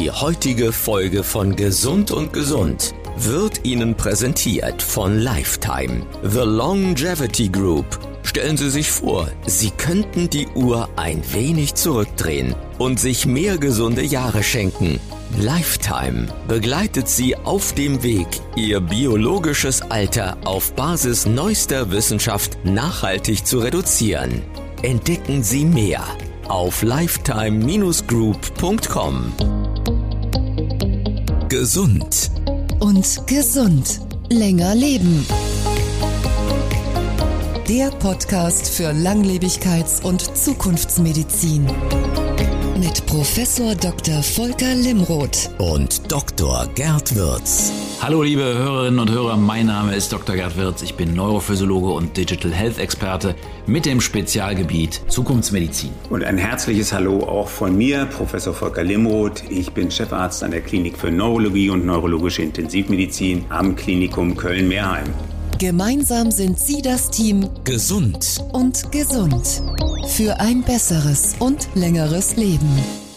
Die heutige Folge von Gesund und Gesund wird Ihnen präsentiert von Lifetime, The Longevity Group. Stellen Sie sich vor, Sie könnten die Uhr ein wenig zurückdrehen und sich mehr gesunde Jahre schenken. Lifetime begleitet Sie auf dem Weg, Ihr biologisches Alter auf Basis neuester Wissenschaft nachhaltig zu reduzieren. Entdecken Sie mehr auf lifetime-group.com. Gesund und gesund. Länger leben. Der Podcast für Langlebigkeits- und Zukunftsmedizin. Mit Professor Dr. Volker Limroth und Dr. Gerd Würz. Hallo liebe Hörerinnen und Hörer, mein Name ist Dr. Gerd Wirz, ich bin Neurophysiologe und Digital Health Experte mit dem Spezialgebiet Zukunftsmedizin. Und ein herzliches Hallo auch von mir, Professor Volker Limroth. Ich bin Chefarzt an der Klinik für Neurologie und neurologische Intensivmedizin am Klinikum Köln-Mehrheim. Gemeinsam sind Sie das Team. Gesund. Und gesund. Für ein besseres und längeres Leben.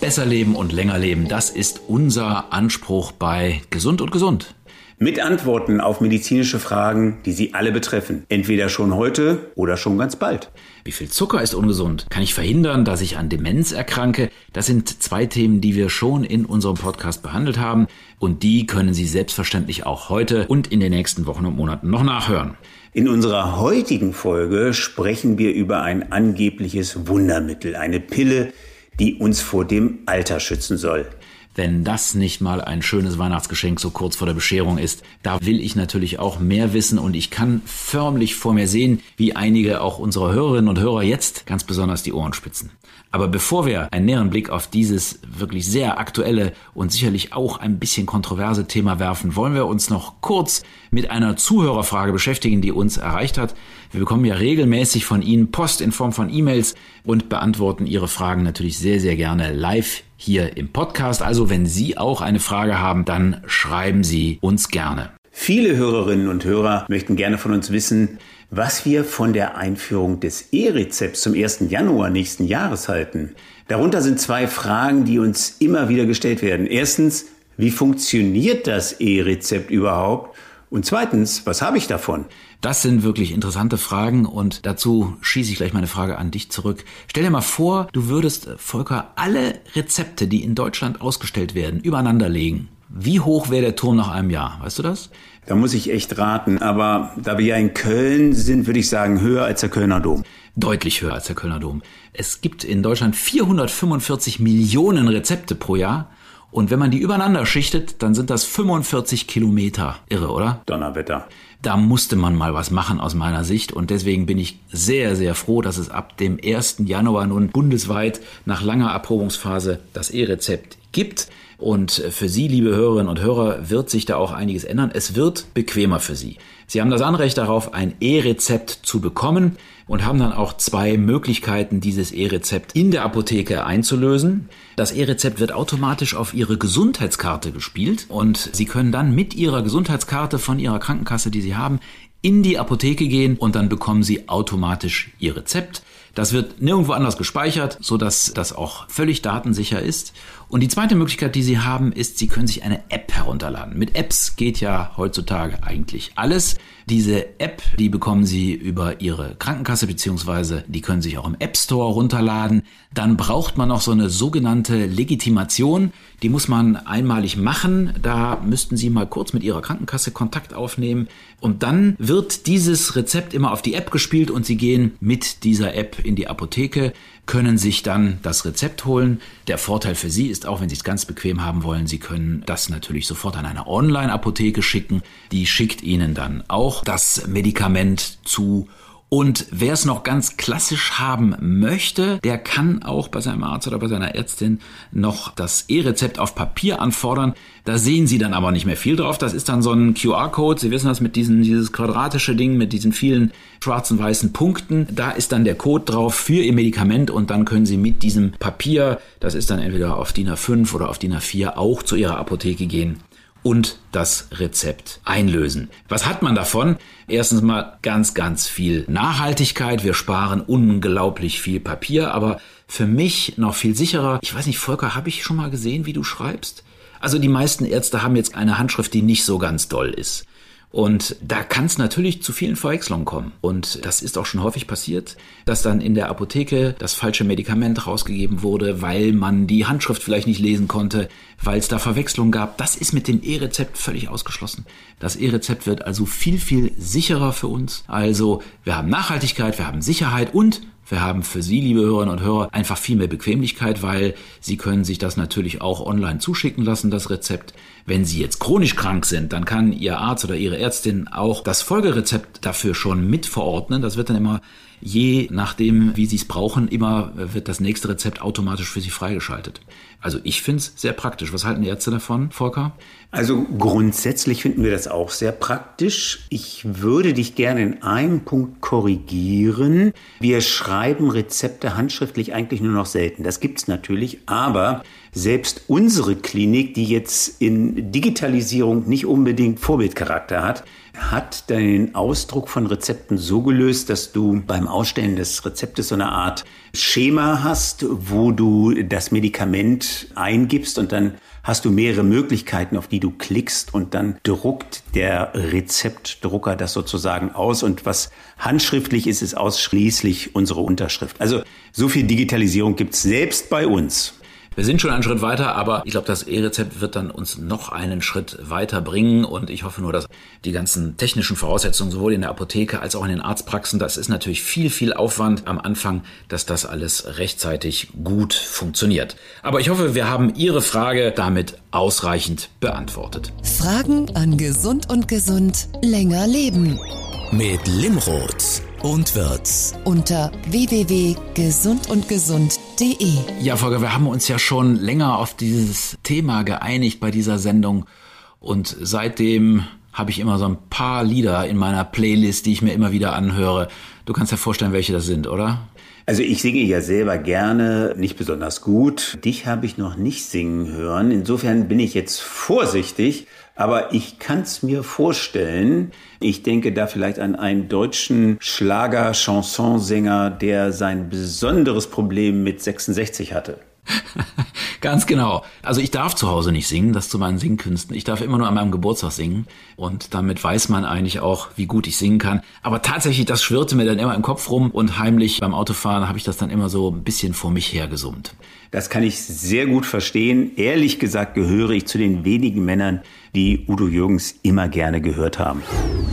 Besser leben und länger leben, das ist unser Anspruch bei Gesund und Gesund mit Antworten auf medizinische Fragen, die Sie alle betreffen. Entweder schon heute oder schon ganz bald. Wie viel Zucker ist ungesund? Kann ich verhindern, dass ich an Demenz erkranke? Das sind zwei Themen, die wir schon in unserem Podcast behandelt haben und die können Sie selbstverständlich auch heute und in den nächsten Wochen und Monaten noch nachhören. In unserer heutigen Folge sprechen wir über ein angebliches Wundermittel, eine Pille, die uns vor dem Alter schützen soll wenn das nicht mal ein schönes Weihnachtsgeschenk so kurz vor der Bescherung ist. Da will ich natürlich auch mehr wissen und ich kann förmlich vor mir sehen, wie einige auch unserer Hörerinnen und Hörer jetzt ganz besonders die Ohren spitzen. Aber bevor wir einen näheren Blick auf dieses wirklich sehr aktuelle und sicherlich auch ein bisschen kontroverse Thema werfen, wollen wir uns noch kurz mit einer Zuhörerfrage beschäftigen, die uns erreicht hat. Wir bekommen ja regelmäßig von Ihnen Post in Form von E-Mails und beantworten Ihre Fragen natürlich sehr, sehr gerne live hier im Podcast. Also wenn Sie auch eine Frage haben, dann schreiben Sie uns gerne. Viele Hörerinnen und Hörer möchten gerne von uns wissen, was wir von der Einführung des E-Rezepts zum 1. Januar nächsten Jahres halten. Darunter sind zwei Fragen, die uns immer wieder gestellt werden. Erstens, wie funktioniert das E-Rezept überhaupt? Und zweitens, was habe ich davon? Das sind wirklich interessante Fragen und dazu schieße ich gleich meine Frage an dich zurück. Stell dir mal vor, du würdest, Volker, alle Rezepte, die in Deutschland ausgestellt werden, übereinander legen. Wie hoch wäre der Turm nach einem Jahr? Weißt du das? Da muss ich echt raten. Aber da wir ja in Köln sind, würde ich sagen, höher als der Kölner Dom. Deutlich höher als der Kölner Dom. Es gibt in Deutschland 445 Millionen Rezepte pro Jahr. Und wenn man die übereinander schichtet, dann sind das 45 Kilometer. Irre, oder? Donnerwetter. Da musste man mal was machen aus meiner Sicht. Und deswegen bin ich sehr, sehr froh, dass es ab dem 1. Januar nun bundesweit nach langer Erprobungsphase das E-Rezept gibt. Und für Sie, liebe Hörerinnen und Hörer, wird sich da auch einiges ändern. Es wird bequemer für Sie. Sie haben das Anrecht darauf, ein E-Rezept zu bekommen und haben dann auch zwei Möglichkeiten, dieses E-Rezept in der Apotheke einzulösen. Das E-Rezept wird automatisch auf Ihre Gesundheitskarte gespielt und Sie können dann mit Ihrer Gesundheitskarte von Ihrer Krankenkasse, die Sie haben, in die Apotheke gehen und dann bekommen Sie automatisch Ihr Rezept. Das wird nirgendwo anders gespeichert, so dass das auch völlig datensicher ist. Und die zweite Möglichkeit, die Sie haben, ist, Sie können sich eine App herunterladen. Mit Apps geht ja heutzutage eigentlich alles. Diese App, die bekommen Sie über Ihre Krankenkasse beziehungsweise die können sich auch im App Store runterladen. Dann braucht man noch so eine sogenannte Legitimation. Die muss man einmalig machen. Da müssten Sie mal kurz mit Ihrer Krankenkasse Kontakt aufnehmen. Und dann wird dieses Rezept immer auf die App gespielt und Sie gehen mit dieser App in die Apotheke können sich dann das Rezept holen. Der Vorteil für Sie ist auch, wenn Sie es ganz bequem haben wollen, Sie können das natürlich sofort an eine Online-Apotheke schicken. Die schickt Ihnen dann auch das Medikament zu und wer es noch ganz klassisch haben möchte, der kann auch bei seinem Arzt oder bei seiner Ärztin noch das E-Rezept auf Papier anfordern. Da sehen Sie dann aber nicht mehr viel drauf. Das ist dann so ein QR-Code. Sie wissen das mit diesen, dieses quadratische Ding mit diesen vielen schwarzen, weißen Punkten. Da ist dann der Code drauf für Ihr Medikament und dann können Sie mit diesem Papier, das ist dann entweder auf DIN A5 oder auf DIN A4, auch zu Ihrer Apotheke gehen und das Rezept einlösen. Was hat man davon? Erstens mal ganz, ganz viel Nachhaltigkeit. Wir sparen unglaublich viel Papier, aber für mich noch viel sicherer. Ich weiß nicht, Volker, habe ich schon mal gesehen, wie du schreibst? Also die meisten Ärzte haben jetzt eine Handschrift, die nicht so ganz doll ist. Und da kann es natürlich zu vielen Verwechslungen kommen. Und das ist auch schon häufig passiert, dass dann in der Apotheke das falsche Medikament rausgegeben wurde, weil man die Handschrift vielleicht nicht lesen konnte, weil es da Verwechslungen gab. Das ist mit dem E-Rezept völlig ausgeschlossen. Das E-Rezept wird also viel, viel sicherer für uns. Also wir haben Nachhaltigkeit, wir haben Sicherheit und wir haben für Sie, liebe Hörerinnen und Hörer, einfach viel mehr Bequemlichkeit, weil Sie können sich das natürlich auch online zuschicken lassen, das Rezept. Wenn Sie jetzt chronisch krank sind, dann kann Ihr Arzt oder Ihre Ärztin auch das Folgerezept dafür schon mitverordnen. Das wird dann immer je nachdem, wie Sie es brauchen, immer wird das nächste Rezept automatisch für Sie freigeschaltet. Also ich finde es sehr praktisch. Was halten die Ärzte davon, Volker? Also grundsätzlich finden wir das auch sehr praktisch. Ich würde dich gerne in einem Punkt korrigieren. Wir schreiben Rezepte handschriftlich eigentlich nur noch selten. Das gibt es natürlich, aber selbst unsere Klinik, die jetzt in Digitalisierung nicht unbedingt Vorbildcharakter hat, hat den Ausdruck von Rezepten so gelöst, dass du beim Ausstellen des Rezeptes so eine Art Schema hast, wo du das Medikament eingibst und dann hast du mehrere Möglichkeiten, auf die du klickst und dann druckt der Rezeptdrucker das sozusagen aus und was handschriftlich ist, ist ausschließlich unsere Unterschrift. Also so viel Digitalisierung gibt's selbst bei uns. Wir sind schon einen Schritt weiter, aber ich glaube, das E-Rezept wird dann uns noch einen Schritt weiter bringen und ich hoffe nur, dass die ganzen technischen Voraussetzungen sowohl in der Apotheke als auch in den Arztpraxen, das ist natürlich viel, viel Aufwand am Anfang, dass das alles rechtzeitig gut funktioniert. Aber ich hoffe, wir haben Ihre Frage damit ausreichend beantwortet. Fragen an Gesund und Gesund länger leben. Mit Limrod und Wirz. Unter www.gesundundgesund.de. Ja, Volker, wir haben uns ja schon länger auf dieses Thema geeinigt bei dieser Sendung und seitdem habe ich immer so ein paar Lieder in meiner Playlist, die ich mir immer wieder anhöre. Du kannst dir vorstellen, welche das sind, oder? Also ich singe ja selber gerne, nicht besonders gut. Dich habe ich noch nicht singen hören. Insofern bin ich jetzt vorsichtig, aber ich kann es mir vorstellen. Ich denke da vielleicht an einen deutschen Schlager-Chansonsänger, der sein besonderes Problem mit 66 hatte. Ganz genau. Also ich darf zu Hause nicht singen, das zu meinen Singkünsten. Ich darf immer nur an meinem Geburtstag singen und damit weiß man eigentlich auch, wie gut ich singen kann. Aber tatsächlich, das schwirrte mir dann immer im Kopf rum und heimlich beim Autofahren habe ich das dann immer so ein bisschen vor mich hergesummt. Das kann ich sehr gut verstehen. Ehrlich gesagt gehöre ich zu den wenigen Männern, die Udo Jürgens immer gerne gehört haben.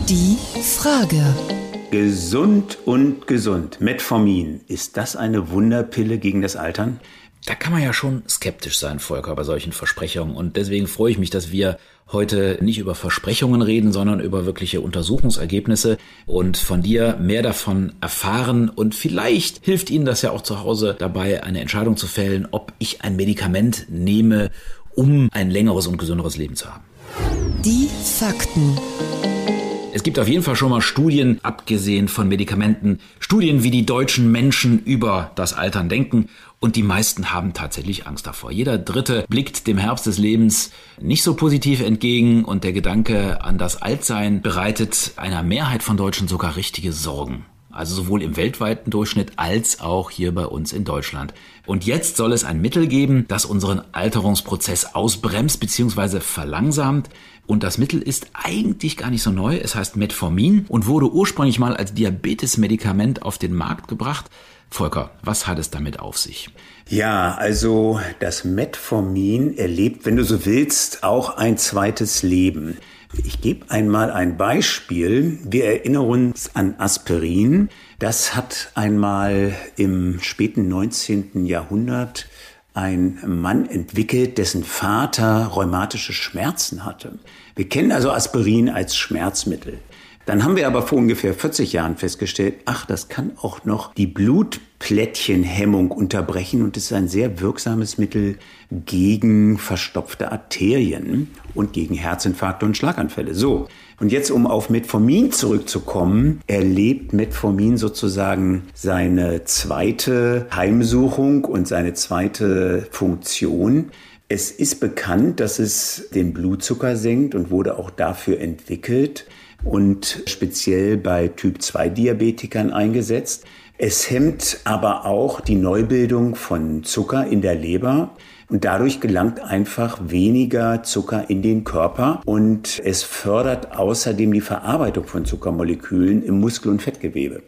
Die Frage. Gesund und gesund. Metformin. Ist das eine Wunderpille gegen das Altern? Da kann man ja schon skeptisch sein, Volker, bei solchen Versprechungen. Und deswegen freue ich mich, dass wir heute nicht über Versprechungen reden, sondern über wirkliche Untersuchungsergebnisse und von dir mehr davon erfahren. Und vielleicht hilft Ihnen das ja auch zu Hause dabei, eine Entscheidung zu fällen, ob ich ein Medikament nehme, um ein längeres und gesünderes Leben zu haben. Die Fakten. Es gibt auf jeden Fall schon mal Studien, abgesehen von Medikamenten, Studien, wie die deutschen Menschen über das Altern denken. Und die meisten haben tatsächlich Angst davor. Jeder Dritte blickt dem Herbst des Lebens nicht so positiv entgegen und der Gedanke an das Altsein bereitet einer Mehrheit von Deutschen sogar richtige Sorgen. Also sowohl im weltweiten Durchschnitt als auch hier bei uns in Deutschland. Und jetzt soll es ein Mittel geben, das unseren Alterungsprozess ausbremst bzw. verlangsamt. Und das Mittel ist eigentlich gar nicht so neu. Es heißt Metformin und wurde ursprünglich mal als Diabetesmedikament auf den Markt gebracht. Volker, was hat es damit auf sich? Ja, also das Metformin erlebt, wenn du so willst, auch ein zweites Leben. Ich gebe einmal ein Beispiel. Wir erinnern uns an Aspirin. Das hat einmal im späten 19. Jahrhundert ein Mann entwickelt, dessen Vater rheumatische Schmerzen hatte. Wir kennen also Aspirin als Schmerzmittel. Dann haben wir aber vor ungefähr 40 Jahren festgestellt, ach, das kann auch noch die Blutplättchenhemmung unterbrechen und ist ein sehr wirksames Mittel gegen verstopfte Arterien und gegen Herzinfarkte und Schlaganfälle. So. Und jetzt, um auf Metformin zurückzukommen, erlebt Metformin sozusagen seine zweite Heimsuchung und seine zweite Funktion. Es ist bekannt, dass es den Blutzucker senkt und wurde auch dafür entwickelt und speziell bei Typ 2 Diabetikern eingesetzt. Es hemmt aber auch die Neubildung von Zucker in der Leber. Und dadurch gelangt einfach weniger Zucker in den Körper und es fördert außerdem die Verarbeitung von Zuckermolekülen im Muskel- und Fettgewebe.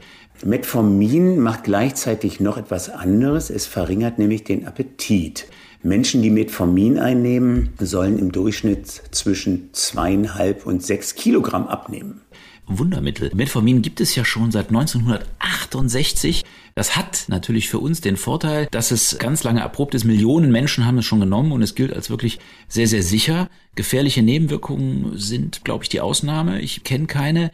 Metformin macht gleichzeitig noch etwas anderes. Es verringert nämlich den Appetit. Menschen, die Metformin einnehmen, sollen im Durchschnitt zwischen zweieinhalb und sechs Kilogramm abnehmen. Wundermittel. Metformin gibt es ja schon seit 1968. Das hat natürlich für uns den Vorteil, dass es ganz lange erprobt ist. Millionen Menschen haben es schon genommen und es gilt als wirklich sehr, sehr sicher. Gefährliche Nebenwirkungen sind, glaube ich, die Ausnahme. Ich kenne keine.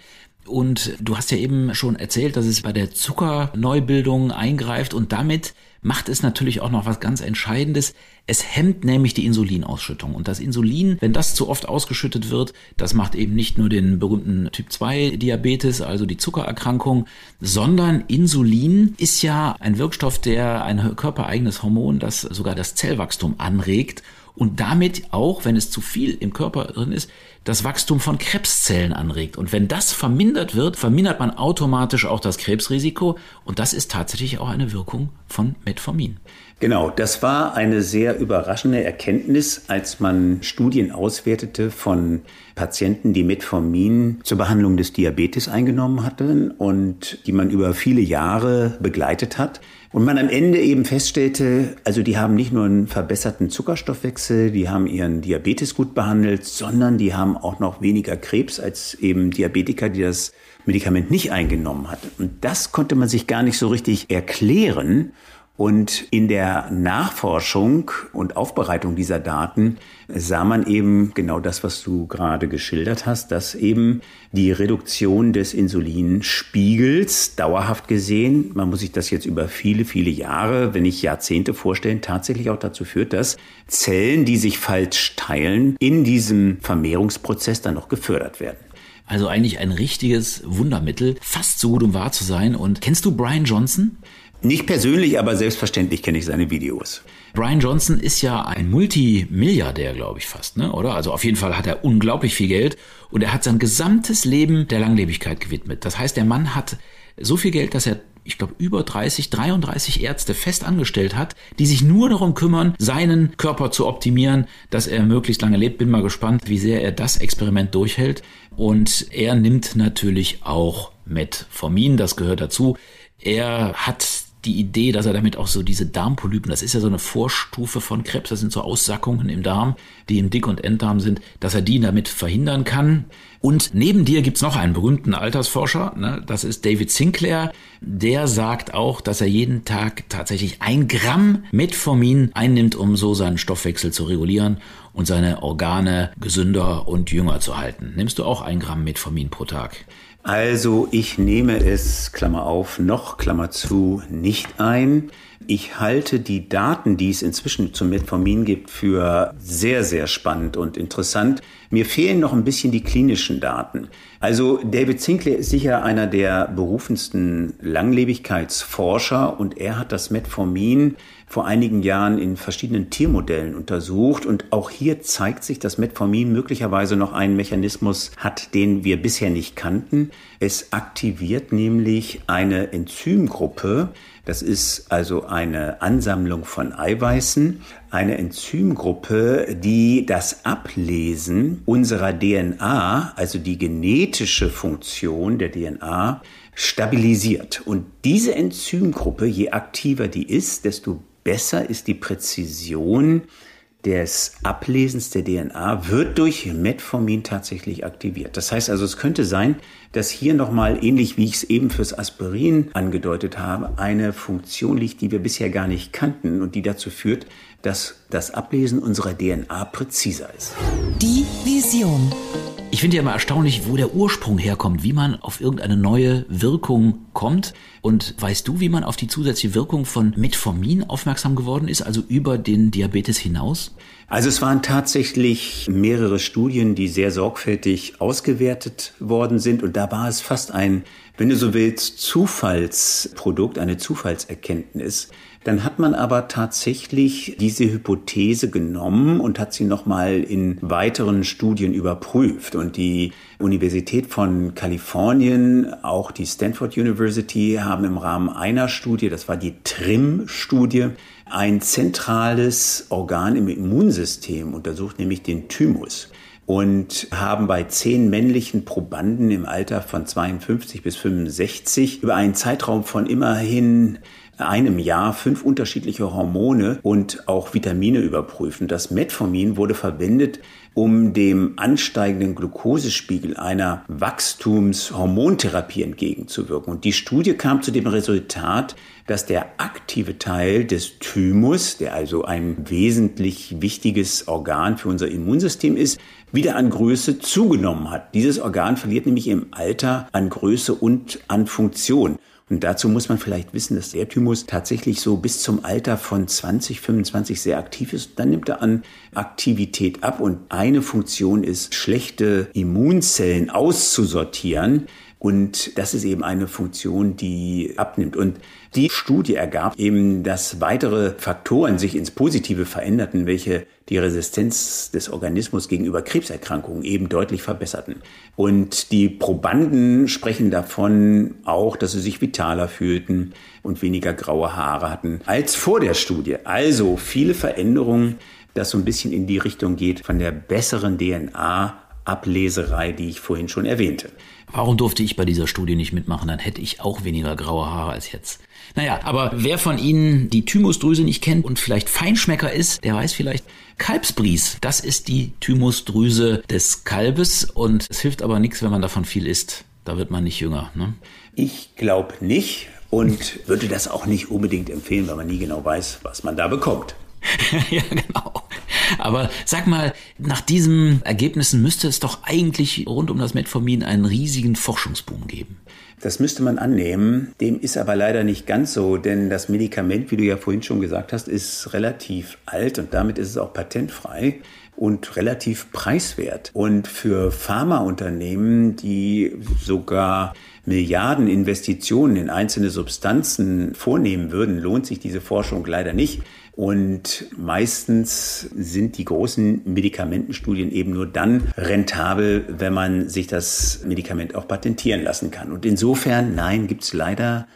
Und du hast ja eben schon erzählt, dass es bei der Zuckerneubildung eingreift und damit macht es natürlich auch noch was ganz Entscheidendes. Es hemmt nämlich die Insulinausschüttung. Und das Insulin, wenn das zu oft ausgeschüttet wird, das macht eben nicht nur den berühmten Typ 2 Diabetes, also die Zuckererkrankung, sondern Insulin ist ja ein Wirkstoff, der ein körpereigenes Hormon, das sogar das Zellwachstum anregt und damit auch, wenn es zu viel im Körper drin ist, das Wachstum von Krebszellen anregt. Und wenn das vermindert wird, vermindert man automatisch auch das Krebsrisiko. Und das ist tatsächlich auch eine Wirkung von Metformin. Genau, das war eine sehr überraschende Erkenntnis, als man Studien auswertete von Patienten, die Metformin zur Behandlung des Diabetes eingenommen hatten und die man über viele Jahre begleitet hat. Und man am Ende eben feststellte, also die haben nicht nur einen verbesserten Zuckerstoffwechsel, die haben ihren Diabetes gut behandelt, sondern die haben auch noch weniger Krebs als eben Diabetiker, die das Medikament nicht eingenommen hatten. Und das konnte man sich gar nicht so richtig erklären. Und in der Nachforschung und Aufbereitung dieser Daten sah man eben genau das, was du gerade geschildert hast, dass eben die Reduktion des Insulinspiegels dauerhaft gesehen, man muss sich das jetzt über viele, viele Jahre, wenn nicht Jahrzehnte vorstellen, tatsächlich auch dazu führt, dass Zellen, die sich falsch teilen, in diesem Vermehrungsprozess dann noch gefördert werden. Also eigentlich ein richtiges Wundermittel, fast so gut um wahr zu sein. Und kennst du Brian Johnson? Nicht persönlich, aber selbstverständlich kenne ich seine Videos. Brian Johnson ist ja ein Multimilliardär, glaube ich fast, ne? oder? Also auf jeden Fall hat er unglaublich viel Geld und er hat sein gesamtes Leben der Langlebigkeit gewidmet. Das heißt, der Mann hat so viel Geld, dass er ich glaube, über 30, 33 Ärzte fest angestellt hat, die sich nur darum kümmern, seinen Körper zu optimieren, dass er möglichst lange lebt. Bin mal gespannt, wie sehr er das Experiment durchhält. Und er nimmt natürlich auch Metformin, das gehört dazu. Er hat die Idee, dass er damit auch so diese Darmpolypen, das ist ja so eine Vorstufe von Krebs, das sind so Aussackungen im Darm, die im Dick- und Enddarm sind, dass er die damit verhindern kann. Und neben dir gibt's noch einen berühmten Altersforscher, ne? das ist David Sinclair. Der sagt auch, dass er jeden Tag tatsächlich ein Gramm Metformin einnimmt, um so seinen Stoffwechsel zu regulieren und seine Organe gesünder und jünger zu halten. Nimmst du auch ein Gramm Metformin pro Tag? Also ich nehme es, Klammer auf, noch, Klammer zu, nicht ein. Ich halte die Daten, die es inzwischen zum Metformin gibt, für sehr, sehr spannend und interessant. Mir fehlen noch ein bisschen die klinischen Daten. Also David Sinclair ist sicher einer der berufensten Langlebigkeitsforscher und er hat das Metformin vor einigen Jahren in verschiedenen Tiermodellen untersucht und auch hier zeigt sich, dass Metformin möglicherweise noch einen Mechanismus hat, den wir bisher nicht kannten. Es aktiviert nämlich eine Enzymgruppe, das ist also eine Ansammlung von Eiweißen, eine Enzymgruppe, die das Ablesen unserer DNA, also die genetische Funktion der DNA, stabilisiert. Und diese Enzymgruppe, je aktiver die ist, desto besser ist die Präzision des Ablesens der DNA wird durch Metformin tatsächlich aktiviert. Das heißt also, es könnte sein, dass hier nochmal, ähnlich wie ich es eben fürs Aspirin angedeutet habe, eine Funktion liegt, die wir bisher gar nicht kannten und die dazu führt, dass das Ablesen unserer DNA präziser ist. Die Vision. Ich finde ja immer erstaunlich, wo der Ursprung herkommt, wie man auf irgendeine neue Wirkung kommt. Und weißt du, wie man auf die zusätzliche Wirkung von Metformin aufmerksam geworden ist, also über den Diabetes hinaus? Also es waren tatsächlich mehrere Studien, die sehr sorgfältig ausgewertet worden sind und da war es fast ein, wenn du so willst, Zufallsprodukt, eine Zufallserkenntnis. Dann hat man aber tatsächlich diese Hypothese genommen und hat sie nochmal in weiteren Studien überprüft. Und die Universität von Kalifornien, auch die Stanford University haben im Rahmen einer Studie, das war die TRIM-Studie, ein zentrales Organ im Immunsystem untersucht, nämlich den Thymus und haben bei zehn männlichen Probanden im Alter von 52 bis 65 über einen Zeitraum von immerhin einem Jahr fünf unterschiedliche Hormone und auch Vitamine überprüfen. Das Metformin wurde verwendet, um dem ansteigenden Glukosespiegel einer Wachstumshormontherapie entgegenzuwirken. Und die Studie kam zu dem Resultat, dass der aktive Teil des Thymus, der also ein wesentlich wichtiges Organ für unser Immunsystem ist, wieder an Größe zugenommen hat. Dieses Organ verliert nämlich im Alter an Größe und an Funktion. Und dazu muss man vielleicht wissen, dass der Thymus tatsächlich so bis zum Alter von 20, 25 sehr aktiv ist. Dann nimmt er an Aktivität ab und eine Funktion ist, schlechte Immunzellen auszusortieren. Und das ist eben eine Funktion, die abnimmt. Und die Studie ergab eben, dass weitere Faktoren sich ins Positive veränderten, welche die Resistenz des Organismus gegenüber Krebserkrankungen eben deutlich verbesserten. Und die Probanden sprechen davon auch, dass sie sich vitaler fühlten und weniger graue Haare hatten als vor der Studie. Also viele Veränderungen, das so ein bisschen in die Richtung geht von der besseren DNA Ableserei, die ich vorhin schon erwähnte. Warum durfte ich bei dieser Studie nicht mitmachen? Dann hätte ich auch weniger graue Haare als jetzt. Naja, aber wer von Ihnen die Thymusdrüse nicht kennt und vielleicht Feinschmecker ist, der weiß vielleicht, Kalbsbries, das ist die Thymusdrüse des Kalbes und es hilft aber nichts, wenn man davon viel isst. Da wird man nicht jünger. Ne? Ich glaube nicht und würde das auch nicht unbedingt empfehlen, weil man nie genau weiß, was man da bekommt. ja, genau. Aber sag mal, nach diesen Ergebnissen müsste es doch eigentlich rund um das Metformin einen riesigen Forschungsboom geben. Das müsste man annehmen. Dem ist aber leider nicht ganz so, denn das Medikament, wie du ja vorhin schon gesagt hast, ist relativ alt und damit ist es auch patentfrei und relativ preiswert. Und für Pharmaunternehmen, die sogar Milliarden Investitionen in einzelne Substanzen vornehmen würden, lohnt sich diese Forschung leider nicht. Und meistens sind die großen Medikamentenstudien eben nur dann rentabel, wenn man sich das Medikament auch patentieren lassen kann. Und insofern, nein, gibt es leider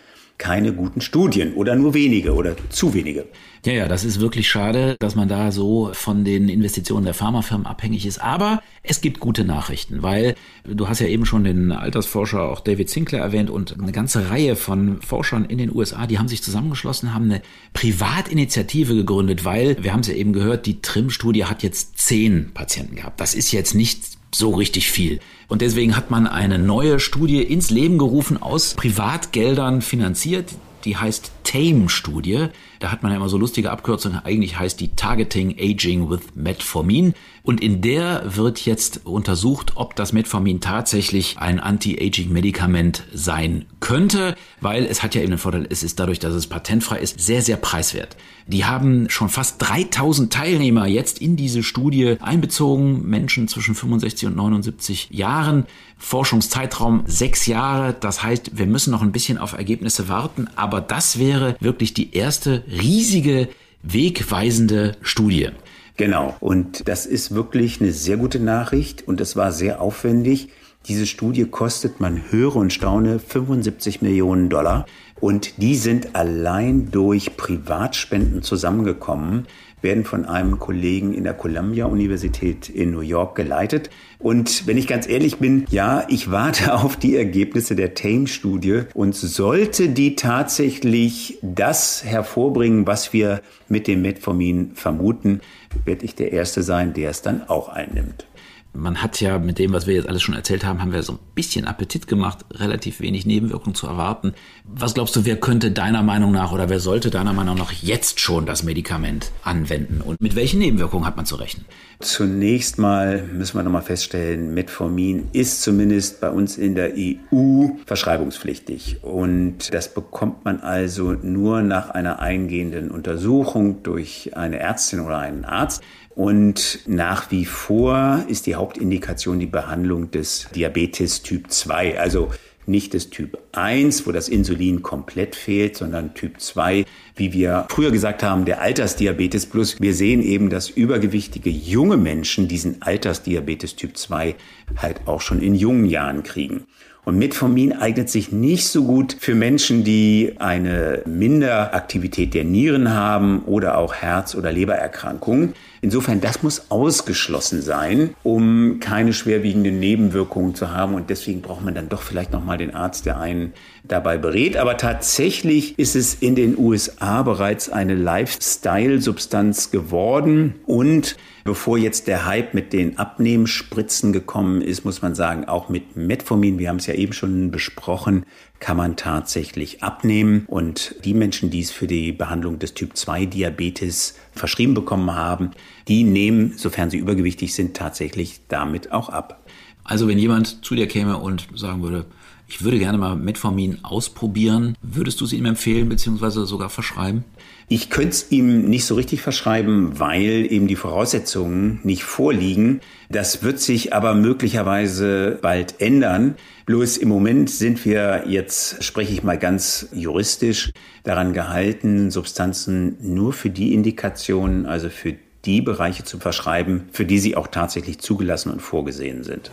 keine guten Studien oder nur wenige oder zu wenige. Ja, ja, das ist wirklich schade, dass man da so von den Investitionen der Pharmafirmen abhängig ist. Aber es gibt gute Nachrichten, weil du hast ja eben schon den Altersforscher auch David Sinclair erwähnt und eine ganze Reihe von Forschern in den USA, die haben sich zusammengeschlossen, haben eine Privatinitiative gegründet, weil, wir haben es ja eben gehört, die TRIM-Studie hat jetzt zehn Patienten gehabt. Das ist jetzt nicht so richtig viel. Und deswegen hat man eine neue Studie ins Leben gerufen, aus Privatgeldern finanziert. Die heißt TAME-Studie. Da hat man ja immer so lustige Abkürzungen. Eigentlich heißt die Targeting Aging with Metformin. Und in der wird jetzt untersucht, ob das Metformin tatsächlich ein Anti-Aging-Medikament sein könnte, weil es hat ja eben den Vorteil, es ist dadurch, dass es patentfrei ist, sehr, sehr preiswert. Die haben schon fast 3000 Teilnehmer jetzt in diese Studie einbezogen, Menschen zwischen 65 und 79 Jahren. Forschungszeitraum sechs Jahre. Das heißt, wir müssen noch ein bisschen auf Ergebnisse warten, aber das wäre wirklich die erste riesige wegweisende Studie. Genau. Und das ist wirklich eine sehr gute Nachricht und es war sehr aufwendig. Diese Studie kostet, man höre und staune, 75 Millionen Dollar. Und die sind allein durch Privatspenden zusammengekommen werden von einem Kollegen in der Columbia Universität in New York geleitet. Und wenn ich ganz ehrlich bin, ja, ich warte auf die Ergebnisse der TAME-Studie und sollte die tatsächlich das hervorbringen, was wir mit dem Metformin vermuten, werde ich der Erste sein, der es dann auch einnimmt man hat ja mit dem, was wir jetzt alles schon erzählt haben, haben wir so ein bisschen Appetit gemacht, relativ wenig Nebenwirkungen zu erwarten. Was glaubst du, wer könnte deiner Meinung nach oder wer sollte deiner Meinung nach jetzt schon das Medikament anwenden und mit welchen Nebenwirkungen hat man zu rechnen? Zunächst mal müssen wir nochmal feststellen, Metformin ist zumindest bei uns in der EU verschreibungspflichtig. Und das bekommt man also nur nach einer eingehenden Untersuchung durch eine Ärztin oder einen Arzt. Und nach wie vor ist die Hauptindikation die Behandlung des Diabetes Typ 2, also nicht des Typ 1, wo das Insulin komplett fehlt, sondern Typ 2, wie wir früher gesagt haben, der Altersdiabetes plus. Wir sehen eben, dass übergewichtige junge Menschen diesen Altersdiabetes Typ 2 halt auch schon in jungen Jahren kriegen. Und Metformin eignet sich nicht so gut für Menschen, die eine Minderaktivität der Nieren haben oder auch Herz- oder Lebererkrankungen. Insofern, das muss ausgeschlossen sein, um keine schwerwiegenden Nebenwirkungen zu haben. Und deswegen braucht man dann doch vielleicht nochmal den Arzt, der einen dabei berät. Aber tatsächlich ist es in den USA bereits eine Lifestyle-Substanz geworden und Bevor jetzt der Hype mit den Abnehmspritzen gekommen ist, muss man sagen, auch mit Metformin, wir haben es ja eben schon besprochen, kann man tatsächlich abnehmen. Und die Menschen, die es für die Behandlung des Typ 2 Diabetes verschrieben bekommen haben, die nehmen, sofern sie übergewichtig sind, tatsächlich damit auch ab. Also wenn jemand zu dir käme und sagen würde, ich würde gerne mal Metformin ausprobieren, würdest du es ihm empfehlen bzw. sogar verschreiben? Ich könnte es ihm nicht so richtig verschreiben, weil eben die Voraussetzungen nicht vorliegen. Das wird sich aber möglicherweise bald ändern. Bloß im Moment sind wir jetzt, spreche ich mal ganz juristisch, daran gehalten, Substanzen nur für die Indikationen, also für die Bereiche zu verschreiben, für die sie auch tatsächlich zugelassen und vorgesehen sind.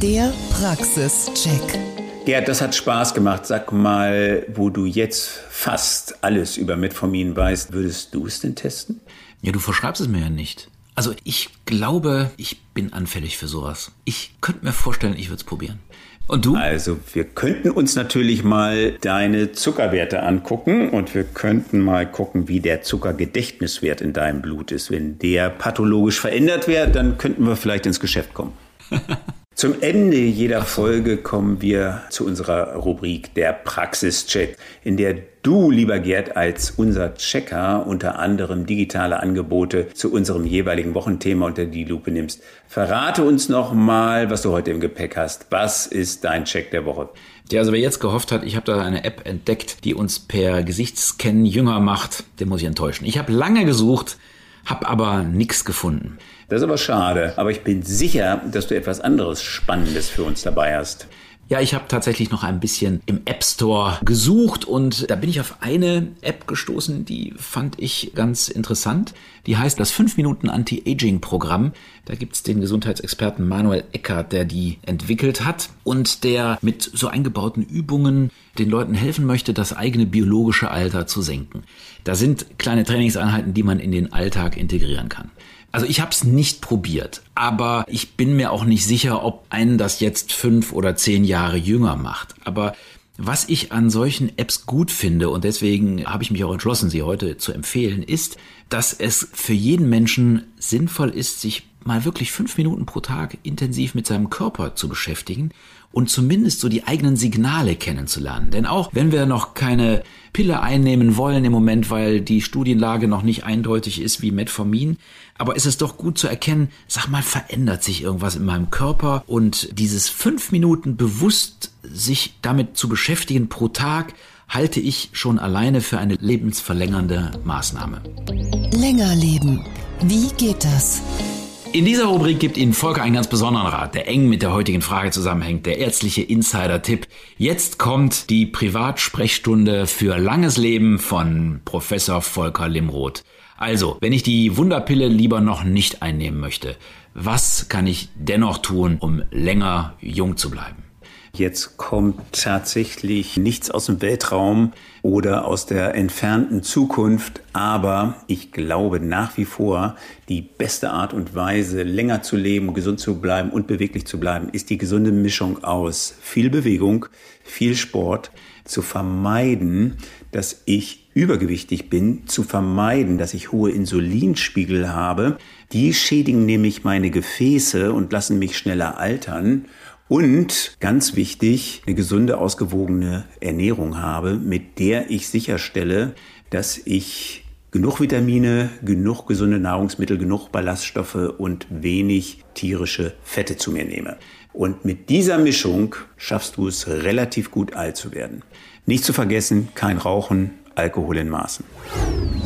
Der Praxischeck. Gerd, das hat Spaß gemacht. Sag mal, wo du jetzt fast alles über Metformin weißt, würdest du es denn testen? Ja, du verschreibst es mir ja nicht. Also ich glaube, ich bin anfällig für sowas. Ich könnte mir vorstellen, ich würde es probieren. Und du? Also wir könnten uns natürlich mal deine Zuckerwerte angucken und wir könnten mal gucken, wie der Zuckergedächtniswert in deinem Blut ist. Wenn der pathologisch verändert wäre, dann könnten wir vielleicht ins Geschäft kommen. Zum Ende jeder Folge kommen wir zu unserer Rubrik der Praxischeck, in der du, lieber Gerd, als unser Checker unter anderem digitale Angebote zu unserem jeweiligen Wochenthema unter die Lupe nimmst. Verrate uns noch mal, was du heute im Gepäck hast. Was ist dein Check der Woche? Ja, also wer jetzt gehofft hat, ich habe da eine App entdeckt, die uns per Gesichtsscan jünger macht, den muss ich enttäuschen. Ich habe lange gesucht, habe aber nichts gefunden. Das ist aber schade. Aber ich bin sicher, dass du etwas anderes Spannendes für uns dabei hast. Ja, ich habe tatsächlich noch ein bisschen im App Store gesucht und da bin ich auf eine App gestoßen, die fand ich ganz interessant. Die heißt das 5 Minuten Anti-Aging-Programm. Da gibt's den Gesundheitsexperten Manuel Eckert, der die entwickelt hat und der mit so eingebauten Übungen den Leuten helfen möchte, das eigene biologische Alter zu senken. Da sind kleine Trainingseinheiten, die man in den Alltag integrieren kann. Also ich habe es nicht probiert, aber ich bin mir auch nicht sicher, ob einen das jetzt fünf oder zehn Jahre jünger macht. Aber was ich an solchen Apps gut finde, und deswegen habe ich mich auch entschlossen, sie heute zu empfehlen, ist, dass es für jeden Menschen sinnvoll ist, sich mal wirklich fünf Minuten pro Tag intensiv mit seinem Körper zu beschäftigen und zumindest so die eigenen Signale kennenzulernen. Denn auch wenn wir noch keine Pille einnehmen wollen im Moment, weil die Studienlage noch nicht eindeutig ist wie Metformin, aber ist es doch gut zu erkennen, sag mal, verändert sich irgendwas in meinem Körper und dieses fünf Minuten bewusst sich damit zu beschäftigen pro Tag, halte ich schon alleine für eine lebensverlängernde Maßnahme. Länger leben. Wie geht das? In dieser Rubrik gibt Ihnen Volker einen ganz besonderen Rat, der eng mit der heutigen Frage zusammenhängt, der ärztliche Insider-Tipp. Jetzt kommt die Privatsprechstunde für langes Leben von Professor Volker Limroth. Also, wenn ich die Wunderpille lieber noch nicht einnehmen möchte, was kann ich dennoch tun, um länger jung zu bleiben? Jetzt kommt tatsächlich nichts aus dem Weltraum oder aus der entfernten Zukunft, aber ich glaube nach wie vor, die beste Art und Weise, länger zu leben, gesund zu bleiben und beweglich zu bleiben, ist die gesunde Mischung aus viel Bewegung, viel Sport, zu vermeiden, dass ich übergewichtig bin, zu vermeiden, dass ich hohe Insulinspiegel habe. Die schädigen nämlich meine Gefäße und lassen mich schneller altern. Und ganz wichtig, eine gesunde, ausgewogene Ernährung habe, mit der ich sicherstelle, dass ich genug Vitamine, genug gesunde Nahrungsmittel, genug Ballaststoffe und wenig tierische Fette zu mir nehme. Und mit dieser Mischung schaffst du es relativ gut alt zu werden. Nicht zu vergessen, kein Rauchen, Alkohol in Maßen.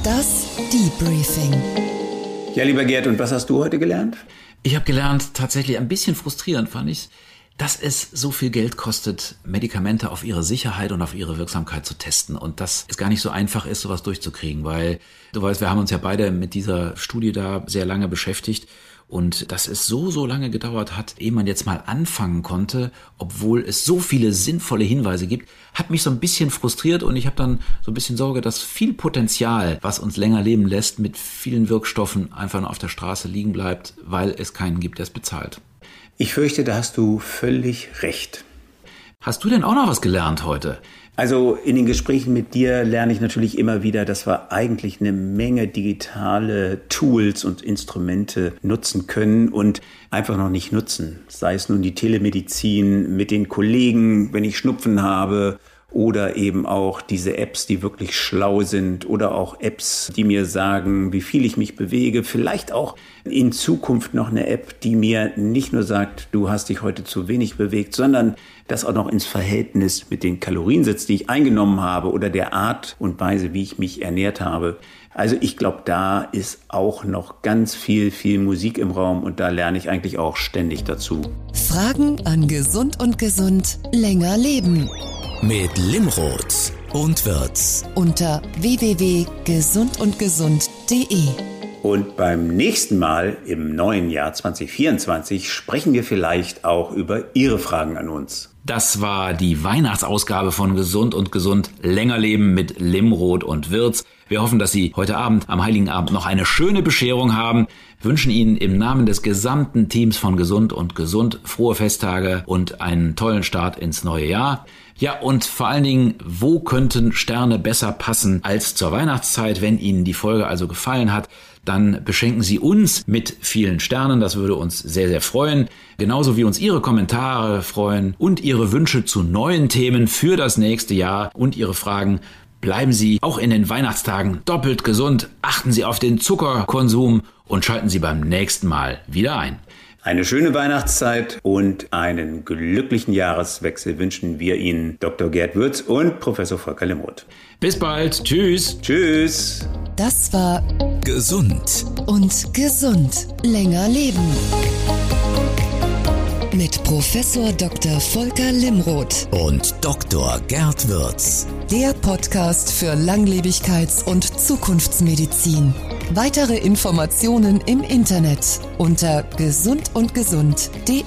Das Debriefing. Ja, lieber Gerd, und was hast du heute gelernt? Ich habe gelernt, tatsächlich ein bisschen frustrierend fand ich dass es so viel Geld kostet, Medikamente auf ihre Sicherheit und auf ihre Wirksamkeit zu testen und dass es gar nicht so einfach ist, sowas durchzukriegen, weil du weißt, wir haben uns ja beide mit dieser Studie da sehr lange beschäftigt und dass es so, so lange gedauert hat, ehe man jetzt mal anfangen konnte, obwohl es so viele sinnvolle Hinweise gibt, hat mich so ein bisschen frustriert und ich habe dann so ein bisschen Sorge, dass viel Potenzial, was uns länger leben lässt, mit vielen Wirkstoffen einfach nur auf der Straße liegen bleibt, weil es keinen gibt, der es bezahlt. Ich fürchte, da hast du völlig recht. Hast du denn auch noch was gelernt heute? Also in den Gesprächen mit dir lerne ich natürlich immer wieder, dass wir eigentlich eine Menge digitale Tools und Instrumente nutzen können und einfach noch nicht nutzen. Sei es nun die Telemedizin mit den Kollegen, wenn ich Schnupfen habe oder eben auch diese Apps, die wirklich schlau sind oder auch Apps, die mir sagen, wie viel ich mich bewege. Vielleicht auch in Zukunft noch eine App, die mir nicht nur sagt, du hast dich heute zu wenig bewegt, sondern das auch noch ins Verhältnis mit den Kalorien setzt, die ich eingenommen habe oder der Art und Weise, wie ich mich ernährt habe. Also ich glaube, da ist auch noch ganz viel, viel Musik im Raum und da lerne ich eigentlich auch ständig dazu. Fragen an Gesund und Gesund länger leben mit Limrod und Wirz unter www.gesundundgesund.de. Und beim nächsten Mal im neuen Jahr 2024 sprechen wir vielleicht auch über Ihre Fragen an uns. Das war die Weihnachtsausgabe von Gesund und Gesund länger leben mit Limrod und Wirz. Wir hoffen, dass Sie heute Abend am Heiligen Abend noch eine schöne Bescherung haben, wünschen Ihnen im Namen des gesamten Teams von Gesund und Gesund frohe Festtage und einen tollen Start ins neue Jahr. Ja, und vor allen Dingen, wo könnten Sterne besser passen als zur Weihnachtszeit? Wenn Ihnen die Folge also gefallen hat, dann beschenken Sie uns mit vielen Sternen. Das würde uns sehr, sehr freuen. Genauso wie uns Ihre Kommentare freuen und Ihre Wünsche zu neuen Themen für das nächste Jahr und Ihre Fragen. Bleiben Sie auch in den Weihnachtstagen doppelt gesund, achten Sie auf den Zuckerkonsum und schalten Sie beim nächsten Mal wieder ein. Eine schöne Weihnachtszeit und einen glücklichen Jahreswechsel wünschen wir Ihnen Dr. Gerd Würz und Professor Volker Limroth. Bis bald. Tschüss. Tschüss. Das war Gesund und gesund länger leben. Mit Professor Dr. Volker Limroth und Dr. Gerd Würz. Der Podcast für Langlebigkeits- und Zukunftsmedizin. Weitere Informationen im Internet unter gesundundgesund.de.